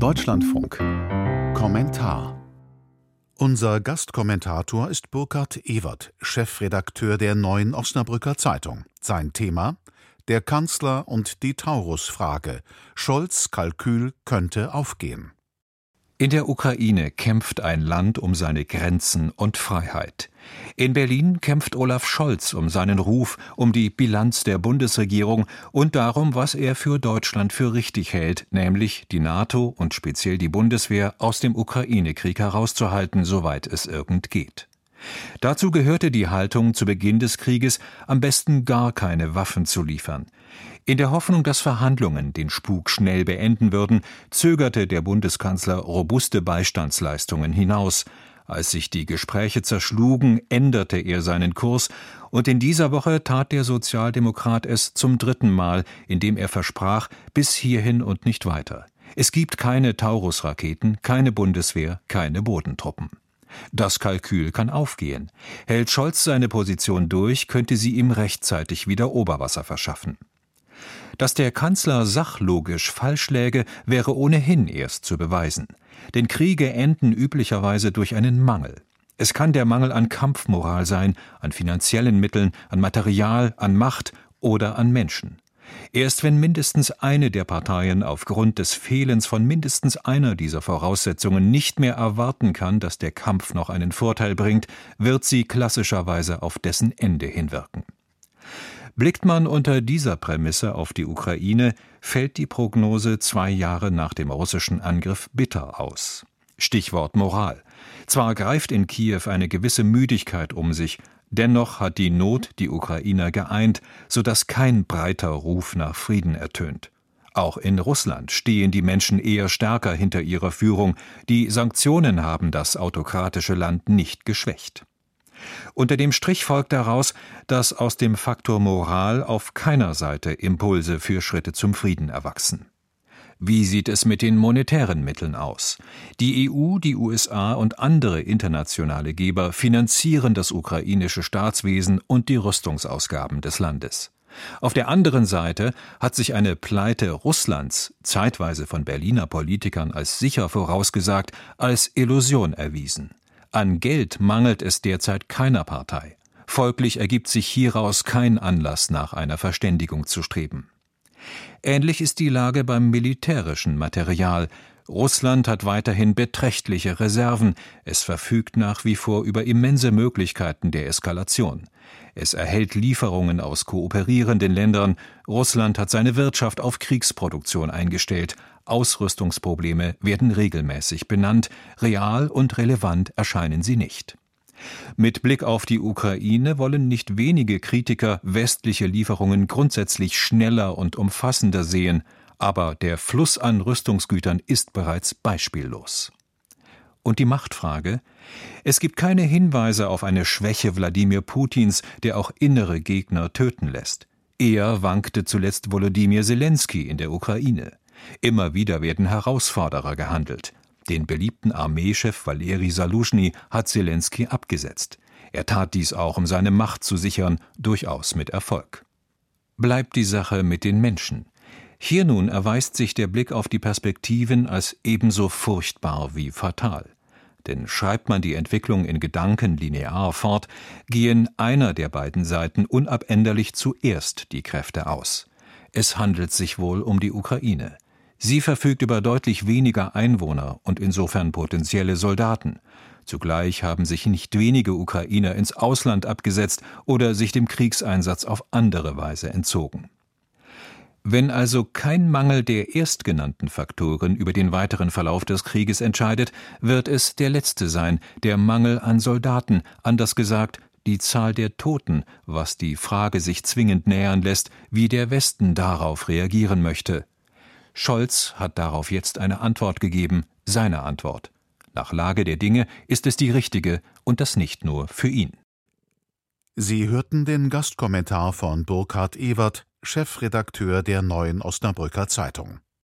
Deutschlandfunk Kommentar Unser Gastkommentator ist Burkhard Ewert, Chefredakteur der Neuen Osnabrücker Zeitung. Sein Thema Der Kanzler und die Taurus-Frage. Scholz Kalkül könnte aufgehen. In der Ukraine kämpft ein Land um seine Grenzen und Freiheit. In Berlin kämpft Olaf Scholz um seinen Ruf, um die Bilanz der Bundesregierung und darum, was er für Deutschland für richtig hält, nämlich die NATO und speziell die Bundeswehr aus dem Ukraine-Krieg herauszuhalten, soweit es irgend geht. Dazu gehörte die Haltung zu Beginn des Krieges, am besten gar keine Waffen zu liefern. In der Hoffnung, dass Verhandlungen den Spuk schnell beenden würden, zögerte der Bundeskanzler robuste Beistandsleistungen hinaus. Als sich die Gespräche zerschlugen, änderte er seinen Kurs, und in dieser Woche tat der Sozialdemokrat es zum dritten Mal, indem er versprach, bis hierhin und nicht weiter. Es gibt keine Taurus-Raketen, keine Bundeswehr, keine Bodentruppen. Das Kalkül kann aufgehen. Hält Scholz seine Position durch, könnte sie ihm rechtzeitig wieder Oberwasser verschaffen. Dass der Kanzler sachlogisch falsch läge, wäre ohnehin erst zu beweisen. Denn Kriege enden üblicherweise durch einen Mangel. Es kann der Mangel an Kampfmoral sein, an finanziellen Mitteln, an Material, an Macht oder an Menschen. Erst wenn mindestens eine der Parteien aufgrund des Fehlens von mindestens einer dieser Voraussetzungen nicht mehr erwarten kann, dass der Kampf noch einen Vorteil bringt, wird sie klassischerweise auf dessen Ende hinwirken. Blickt man unter dieser Prämisse auf die Ukraine, fällt die Prognose zwei Jahre nach dem russischen Angriff bitter aus. Stichwort Moral. Zwar greift in Kiew eine gewisse Müdigkeit um sich, Dennoch hat die Not die Ukrainer geeint, so dass kein breiter Ruf nach Frieden ertönt. Auch in Russland stehen die Menschen eher stärker hinter ihrer Führung, die Sanktionen haben das autokratische Land nicht geschwächt. Unter dem Strich folgt daraus, dass aus dem Faktor Moral auf keiner Seite Impulse für Schritte zum Frieden erwachsen. Wie sieht es mit den monetären Mitteln aus? Die EU, die USA und andere internationale Geber finanzieren das ukrainische Staatswesen und die Rüstungsausgaben des Landes. Auf der anderen Seite hat sich eine Pleite Russlands, zeitweise von Berliner Politikern als sicher vorausgesagt, als Illusion erwiesen. An Geld mangelt es derzeit keiner Partei. Folglich ergibt sich hieraus kein Anlass, nach einer Verständigung zu streben. Ähnlich ist die Lage beim militärischen Material. Russland hat weiterhin beträchtliche Reserven, es verfügt nach wie vor über immense Möglichkeiten der Eskalation. Es erhält Lieferungen aus kooperierenden Ländern, Russland hat seine Wirtschaft auf Kriegsproduktion eingestellt, Ausrüstungsprobleme werden regelmäßig benannt, real und relevant erscheinen sie nicht. Mit Blick auf die Ukraine wollen nicht wenige Kritiker westliche Lieferungen grundsätzlich schneller und umfassender sehen, aber der Fluss an Rüstungsgütern ist bereits beispiellos. Und die Machtfrage? Es gibt keine Hinweise auf eine Schwäche Wladimir Putins, der auch innere Gegner töten lässt. Er wankte zuletzt Volodymyr Zelensky in der Ukraine. Immer wieder werden Herausforderer gehandelt. Den beliebten Armeechef Valeri Saluschny hat Zelensky abgesetzt. Er tat dies auch, um seine Macht zu sichern, durchaus mit Erfolg. Bleibt die Sache mit den Menschen. Hier nun erweist sich der Blick auf die Perspektiven als ebenso furchtbar wie fatal. Denn schreibt man die Entwicklung in Gedanken linear fort, gehen einer der beiden Seiten unabänderlich zuerst die Kräfte aus. Es handelt sich wohl um die Ukraine. Sie verfügt über deutlich weniger Einwohner und insofern potenzielle Soldaten. Zugleich haben sich nicht wenige Ukrainer ins Ausland abgesetzt oder sich dem Kriegseinsatz auf andere Weise entzogen. Wenn also kein Mangel der erstgenannten Faktoren über den weiteren Verlauf des Krieges entscheidet, wird es der letzte sein, der Mangel an Soldaten, anders gesagt, die Zahl der Toten, was die Frage sich zwingend nähern lässt, wie der Westen darauf reagieren möchte. Scholz hat darauf jetzt eine Antwort gegeben, seine Antwort. Nach Lage der Dinge ist es die richtige und das nicht nur für ihn. Sie hörten den Gastkommentar von Burkhard Ewert, Chefredakteur der Neuen Osnabrücker Zeitung.